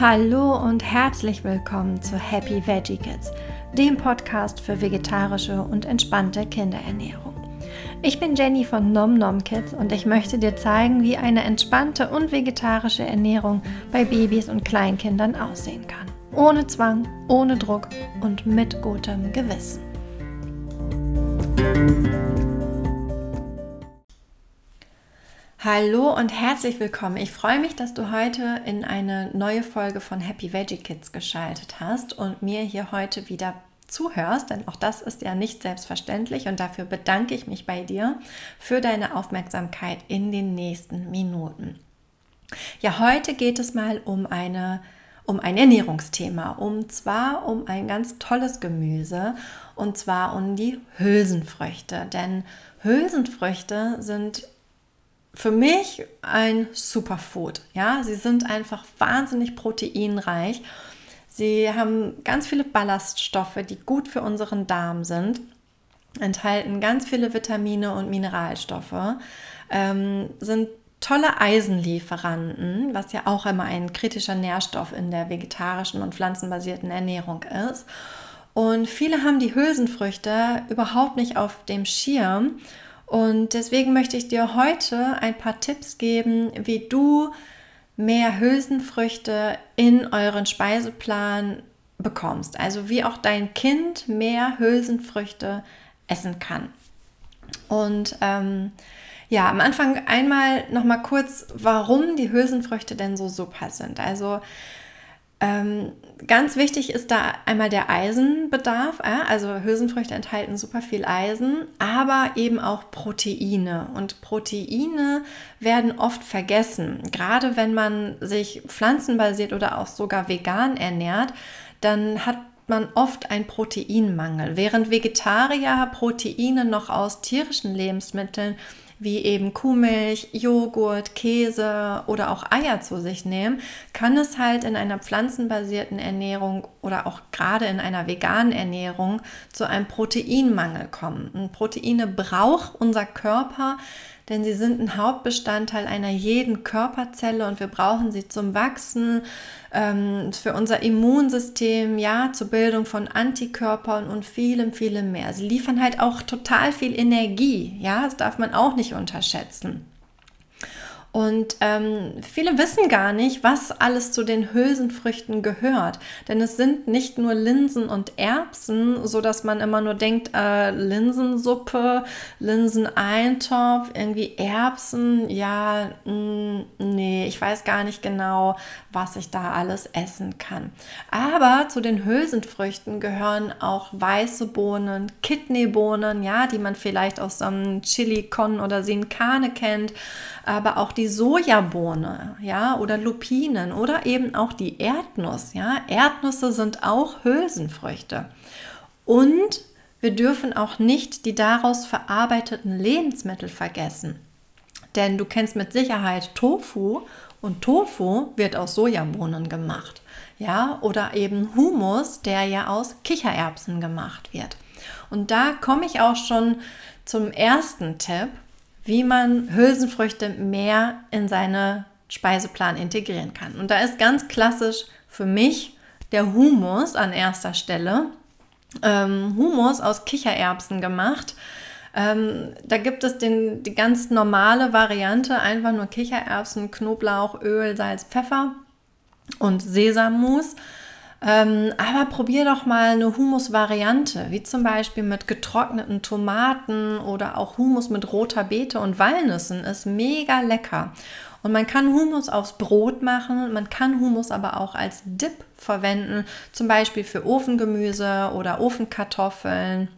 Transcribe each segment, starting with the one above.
Hallo und herzlich willkommen zu Happy Veggie Kids, dem Podcast für vegetarische und entspannte Kinderernährung. Ich bin Jenny von Nom Nom Kids und ich möchte dir zeigen, wie eine entspannte und vegetarische Ernährung bei Babys und Kleinkindern aussehen kann. Ohne Zwang, ohne Druck und mit gutem Gewissen. Hallo und herzlich willkommen. Ich freue mich, dass du heute in eine neue Folge von Happy Veggie Kids geschaltet hast und mir hier heute wieder zuhörst, denn auch das ist ja nicht selbstverständlich und dafür bedanke ich mich bei dir für deine Aufmerksamkeit in den nächsten Minuten. Ja, heute geht es mal um eine um ein Ernährungsthema, um zwar um ein ganz tolles Gemüse und zwar um die Hülsenfrüchte, denn Hülsenfrüchte sind für mich ein Superfood. Ja, sie sind einfach wahnsinnig proteinreich. Sie haben ganz viele Ballaststoffe, die gut für unseren Darm sind, enthalten ganz viele Vitamine und Mineralstoffe, ähm, sind tolle Eisenlieferanten, was ja auch immer ein kritischer Nährstoff in der vegetarischen und pflanzenbasierten Ernährung ist. Und viele haben die Hülsenfrüchte überhaupt nicht auf dem Schirm und deswegen möchte ich dir heute ein paar Tipps geben, wie du mehr Hülsenfrüchte in euren Speiseplan bekommst. Also wie auch dein Kind mehr Hülsenfrüchte essen kann. Und ähm, ja, am Anfang einmal noch mal kurz, warum die Hülsenfrüchte denn so super sind. Also ähm, ganz wichtig ist da einmal der Eisenbedarf. Äh? Also Hülsenfrüchte enthalten super viel Eisen, aber eben auch Proteine. Und Proteine werden oft vergessen. Gerade wenn man sich pflanzenbasiert oder auch sogar vegan ernährt, dann hat man oft einen Proteinmangel. Während Vegetarier Proteine noch aus tierischen Lebensmitteln wie eben Kuhmilch, Joghurt, Käse oder auch Eier zu sich nehmen, kann es halt in einer pflanzenbasierten Ernährung oder auch gerade in einer veganen Ernährung zu einem Proteinmangel kommen. Und Proteine braucht unser Körper, denn sie sind ein Hauptbestandteil einer jeden Körperzelle und wir brauchen sie zum Wachsen, ähm, für unser Immunsystem, ja, zur Bildung von Antikörpern und vielem, vielem mehr. Sie liefern halt auch total viel Energie, ja, das darf man auch nicht unterschätzen. Und ähm, viele wissen gar nicht, was alles zu den Hülsenfrüchten gehört. Denn es sind nicht nur Linsen und Erbsen, so dass man immer nur denkt, äh, Linsensuppe, Linseneintopf, irgendwie Erbsen. Ja, mh, nee, ich weiß gar nicht genau, was ich da alles essen kann. Aber zu den Hülsenfrüchten gehören auch weiße Bohnen, Kidneybohnen, ja, die man vielleicht aus so einem Chili con oder Sin Carne kennt aber auch die Sojabohne, ja, oder Lupinen oder eben auch die Erdnuss, ja. Erdnüsse sind auch Hülsenfrüchte. Und wir dürfen auch nicht die daraus verarbeiteten Lebensmittel vergessen. Denn du kennst mit Sicherheit Tofu und Tofu wird aus Sojabohnen gemacht. Ja, oder eben Humus, der ja aus Kichererbsen gemacht wird. Und da komme ich auch schon zum ersten Tipp, wie man Hülsenfrüchte mehr in seine Speiseplan integrieren kann. Und da ist ganz klassisch für mich der Humus an erster Stelle. Ähm, Humus aus Kichererbsen gemacht. Ähm, da gibt es den, die ganz normale Variante, einfach nur Kichererbsen, Knoblauch, Öl, Salz, Pfeffer und Sesammus. Ähm, aber probier doch mal eine Humus-Variante, wie zum Beispiel mit getrockneten Tomaten oder auch Humus mit roter Beete und Walnüssen. Ist mega lecker. Und man kann Humus aufs Brot machen, man kann Humus aber auch als Dip verwenden, zum Beispiel für Ofengemüse oder Ofenkartoffeln.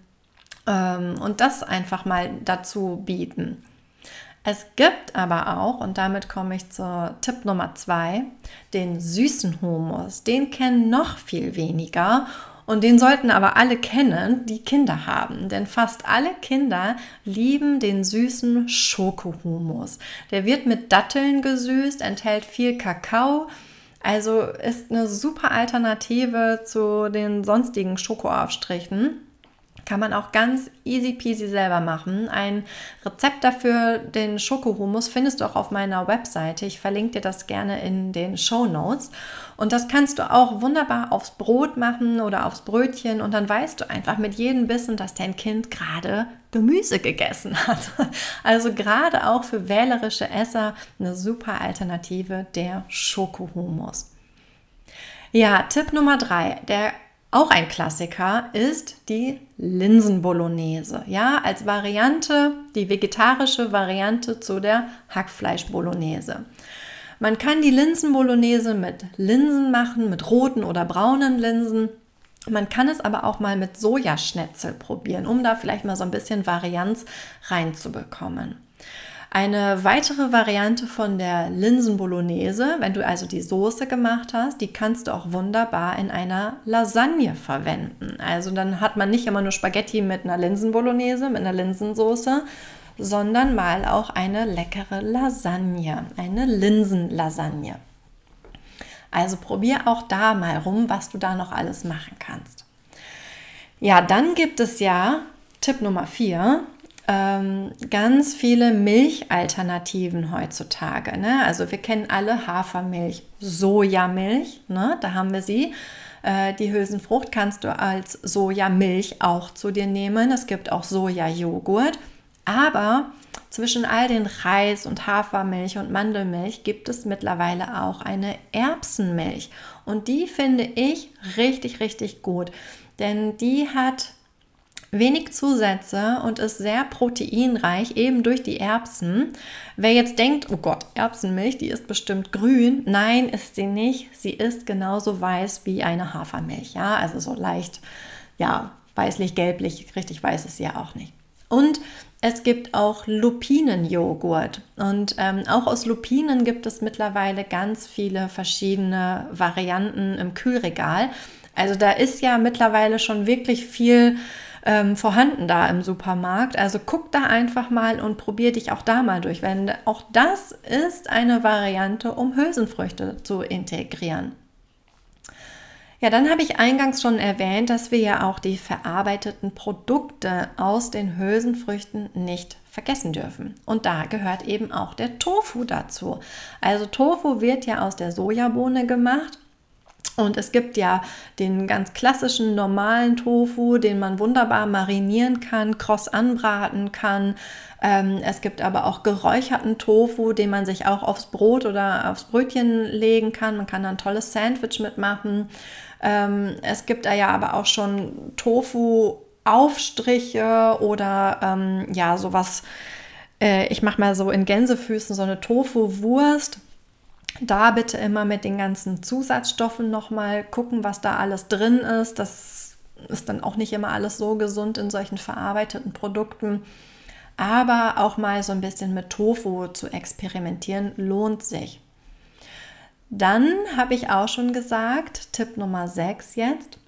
Ähm, und das einfach mal dazu bieten. Es gibt aber auch, und damit komme ich zur Tipp Nummer zwei, den süßen Humus. Den kennen noch viel weniger und den sollten aber alle kennen, die Kinder haben. Denn fast alle Kinder lieben den süßen Schokohumus. Der wird mit Datteln gesüßt, enthält viel Kakao. Also ist eine super Alternative zu den sonstigen Schokoaufstrichen. Kann man auch ganz easy peasy selber machen. Ein Rezept dafür, den Schokohumus, findest du auch auf meiner Webseite. Ich verlinke dir das gerne in den Show Notes. Und das kannst du auch wunderbar aufs Brot machen oder aufs Brötchen. Und dann weißt du einfach mit jedem Bissen, dass dein Kind gerade Gemüse gegessen hat. Also gerade auch für wählerische Esser eine super Alternative der Schokohumus. Ja, Tipp Nummer drei, der auch ein Klassiker ist die Linsenbolognese. Ja, als Variante, die vegetarische Variante zu der Hackfleischbolognese. Man kann die Linsenbolognese mit Linsen machen, mit roten oder braunen Linsen. Man kann es aber auch mal mit Sojaschnetzel probieren, um da vielleicht mal so ein bisschen Varianz reinzubekommen. Eine weitere Variante von der Linsen-Bolognese, wenn du also die Soße gemacht hast, die kannst du auch wunderbar in einer Lasagne verwenden. Also dann hat man nicht immer nur Spaghetti mit einer Linsen-Bolognese, mit einer Linsensoße, sondern mal auch eine leckere Lasagne, eine Linsenlasagne. Also probier auch da mal rum, was du da noch alles machen kannst. Ja, dann gibt es ja Tipp Nummer 4, ähm, ganz viele Milchalternativen heutzutage. Ne? Also wir kennen alle Hafermilch, Sojamilch, ne? da haben wir sie. Äh, die Hülsenfrucht kannst du als Sojamilch auch zu dir nehmen. Es gibt auch Sojajoghurt. Aber zwischen all den Reis und Hafermilch und Mandelmilch gibt es mittlerweile auch eine Erbsenmilch. Und die finde ich richtig, richtig gut. Denn die hat wenig Zusätze und ist sehr proteinreich, eben durch die Erbsen. Wer jetzt denkt, oh Gott, Erbsenmilch, die ist bestimmt grün. Nein, ist sie nicht. Sie ist genauso weiß wie eine Hafermilch. Ja, also so leicht, ja, weißlich-gelblich. Richtig weiß ist sie ja auch nicht. Und es gibt auch Lupinenjoghurt. Und ähm, auch aus Lupinen gibt es mittlerweile ganz viele verschiedene Varianten im Kühlregal. Also da ist ja mittlerweile schon wirklich viel ähm, vorhanden da im Supermarkt. Also guck da einfach mal und probier dich auch da mal durch. Denn auch das ist eine Variante, um Hülsenfrüchte zu integrieren. Ja, dann habe ich eingangs schon erwähnt, dass wir ja auch die verarbeiteten Produkte aus den Hülsenfrüchten nicht vergessen dürfen. Und da gehört eben auch der Tofu dazu. Also Tofu wird ja aus der Sojabohne gemacht und es gibt ja den ganz klassischen normalen Tofu, den man wunderbar marinieren kann, kross anbraten kann. Ähm, es gibt aber auch geräucherten Tofu, den man sich auch aufs Brot oder aufs Brötchen legen kann. Man kann da ein tolles Sandwich mitmachen. Ähm, es gibt da ja aber auch schon Tofu-Aufstriche oder ähm, ja, sowas. Äh, ich mache mal so in Gänsefüßen so eine Tofu-Wurst da bitte immer mit den ganzen Zusatzstoffen nochmal gucken, was da alles drin ist. Das ist dann auch nicht immer alles so gesund in solchen verarbeiteten Produkten. Aber auch mal so ein bisschen mit Tofu zu experimentieren lohnt sich. Dann habe ich auch schon gesagt, Tipp Nummer 6 jetzt,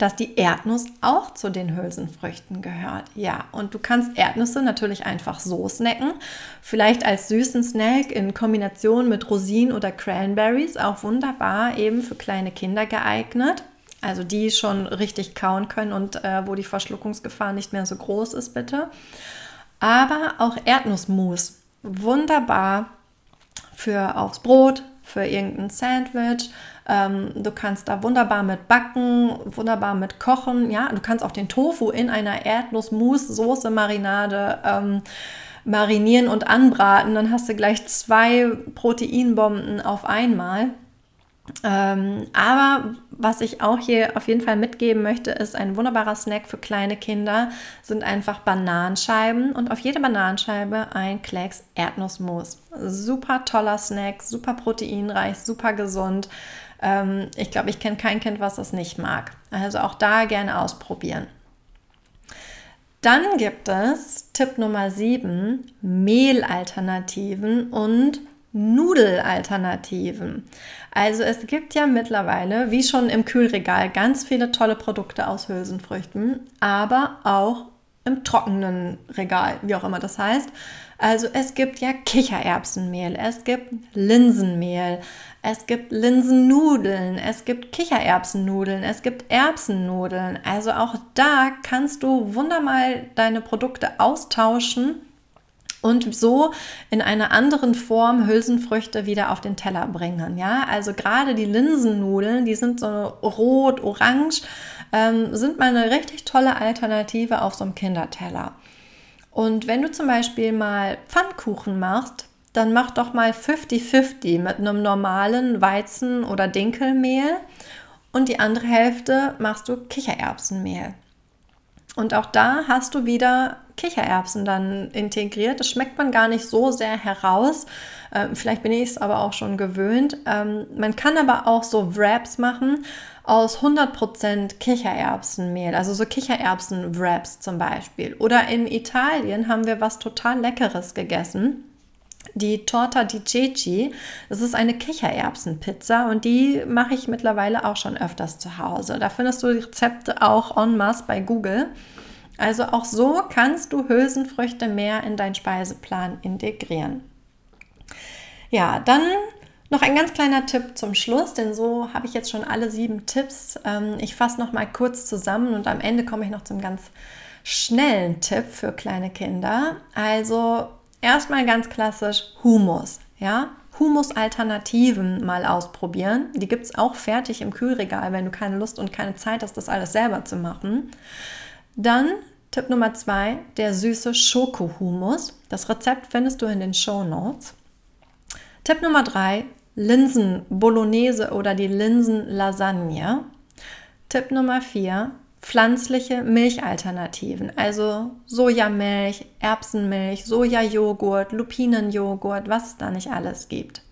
dass die Erdnuss auch zu den Hülsenfrüchten gehört. Ja, und du kannst Erdnüsse natürlich einfach so snacken. Vielleicht als süßen Snack in Kombination mit Rosinen oder Cranberries. Auch wunderbar eben für kleine Kinder geeignet. Also die schon richtig kauen können und äh, wo die Verschluckungsgefahr nicht mehr so groß ist, bitte. Aber auch Erdnussmus. Wunderbar für aufs Brot, für irgendein Sandwich ähm, du kannst da wunderbar mit backen, wunderbar mit kochen. Ja, du kannst auch den Tofu in einer Erdnuss-Mousse-Soße-Marinade ähm, marinieren und anbraten. Dann hast du gleich zwei Proteinbomben auf einmal. Ähm, aber was ich auch hier auf jeden Fall mitgeben möchte, ist ein wunderbarer Snack für kleine Kinder, sind einfach Bananenscheiben und auf jede Bananenscheibe ein Klecks Erdnussmus. Super toller Snack, super proteinreich, super gesund. Ähm, ich glaube, ich kenne kein Kind, was das nicht mag. Also auch da gerne ausprobieren. Dann gibt es Tipp Nummer 7, Mehlalternativen und Nudelalternativen. Also es gibt ja mittlerweile, wie schon im Kühlregal, ganz viele tolle Produkte aus Hülsenfrüchten, aber auch im trockenen Regal, wie auch immer das heißt. Also es gibt ja Kichererbsenmehl, es gibt Linsenmehl, es gibt Linsennudeln, es gibt Kichererbsennudeln, es gibt Erbsennudeln. Also auch da kannst du wunderbar deine Produkte austauschen und so in einer anderen Form Hülsenfrüchte wieder auf den Teller bringen. Ja, also gerade die Linsennudeln, die sind so rot, orange, ähm, sind mal eine richtig tolle Alternative auf so einem Kinderteller. Und wenn du zum Beispiel mal Pfannkuchen machst, dann mach doch mal 50-50 mit einem normalen Weizen- oder Dinkelmehl und die andere Hälfte machst du Kichererbsenmehl. Und auch da hast du wieder Kichererbsen dann integriert. Das schmeckt man gar nicht so sehr heraus. Ähm, vielleicht bin ich es aber auch schon gewöhnt. Ähm, man kann aber auch so Wraps machen aus 100% Kichererbsenmehl, also so Kichererbsen-Wraps zum Beispiel. Oder in Italien haben wir was total Leckeres gegessen die Torta di Ceci. Das ist eine Kichererbsenpizza und die mache ich mittlerweile auch schon öfters zu Hause. Da findest du die Rezepte auch en masse bei Google. Also auch so kannst du Hülsenfrüchte mehr in deinen Speiseplan integrieren. Ja, dann noch ein ganz kleiner Tipp zum Schluss, denn so habe ich jetzt schon alle sieben Tipps. Ähm, ich fasse noch mal kurz zusammen und am Ende komme ich noch zum ganz schnellen Tipp für kleine Kinder. Also Erstmal ganz klassisch Humus, ja? Humus-Alternativen mal ausprobieren. Die gibt es auch fertig im Kühlregal, wenn du keine Lust und keine Zeit hast, das alles selber zu machen. Dann Tipp Nummer zwei, der süße Schokohumus. Das Rezept findest du in den Show Notes. Tipp Nummer drei, Linsen Bolognese oder die Linsen Lasagne. Tipp Nummer vier, pflanzliche Milchalternativen, also Sojamilch, Erbsenmilch, Sojajoghurt, Lupinenjoghurt, was es da nicht alles gibt.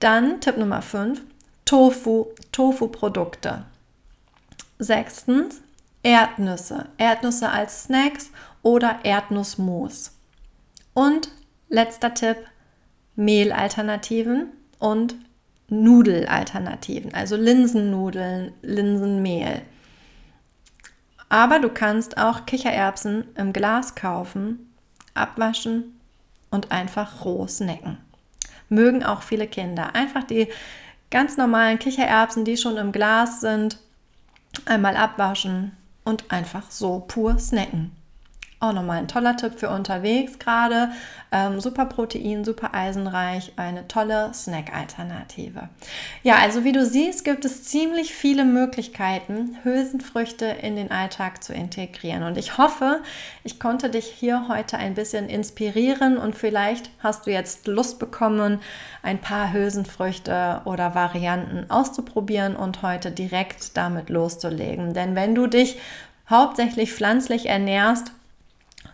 Dann Tipp Nummer 5, Tofu, Tofu-Produkte. Sechstens, Erdnüsse, Erdnüsse als Snacks oder Erdnussmus. Und letzter Tipp, Mehlalternativen und Nudelalternativen, also Linsennudeln, Linsenmehl. Aber du kannst auch Kichererbsen im Glas kaufen, abwaschen und einfach roh snacken. Mögen auch viele Kinder. Einfach die ganz normalen Kichererbsen, die schon im Glas sind, einmal abwaschen und einfach so pur snacken. Auch nochmal ein toller Tipp für unterwegs gerade. Ähm, super Protein, super eisenreich, eine tolle Snack-Alternative. Ja, also wie du siehst, gibt es ziemlich viele Möglichkeiten, Hülsenfrüchte in den Alltag zu integrieren. Und ich hoffe, ich konnte dich hier heute ein bisschen inspirieren und vielleicht hast du jetzt Lust bekommen, ein paar Hülsenfrüchte oder Varianten auszuprobieren und heute direkt damit loszulegen. Denn wenn du dich hauptsächlich pflanzlich ernährst,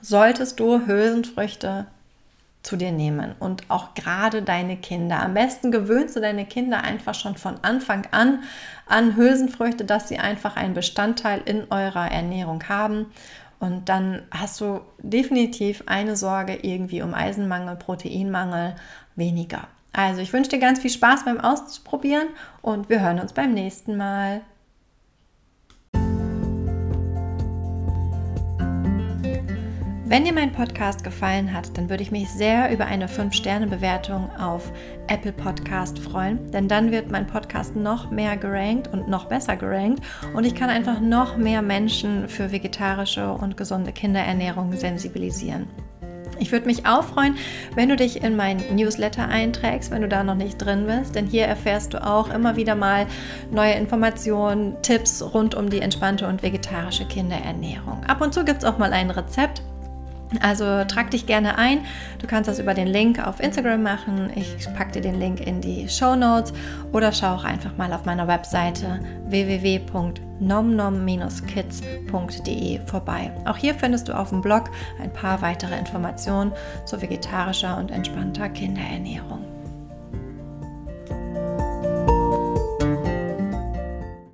solltest du Hülsenfrüchte zu dir nehmen und auch gerade deine Kinder. Am besten gewöhnst du deine Kinder einfach schon von Anfang an an Hülsenfrüchte, dass sie einfach einen Bestandteil in eurer Ernährung haben. Und dann hast du definitiv eine Sorge irgendwie um Eisenmangel, Proteinmangel weniger. Also ich wünsche dir ganz viel Spaß beim Ausprobieren und wir hören uns beim nächsten Mal. Wenn dir mein Podcast gefallen hat, dann würde ich mich sehr über eine 5-Sterne-Bewertung auf Apple Podcast freuen, denn dann wird mein Podcast noch mehr gerankt und noch besser gerankt und ich kann einfach noch mehr Menschen für vegetarische und gesunde Kinderernährung sensibilisieren. Ich würde mich auch freuen, wenn du dich in mein Newsletter einträgst, wenn du da noch nicht drin bist, denn hier erfährst du auch immer wieder mal neue Informationen, Tipps rund um die entspannte und vegetarische Kinderernährung. Ab und zu gibt es auch mal ein Rezept, also trag dich gerne ein. Du kannst das über den Link auf Instagram machen. Ich packe dir den Link in die Show Notes oder schau auch einfach mal auf meiner Webseite www.nomnom-kids.de vorbei. Auch hier findest du auf dem Blog ein paar weitere Informationen zu vegetarischer und entspannter Kinderernährung.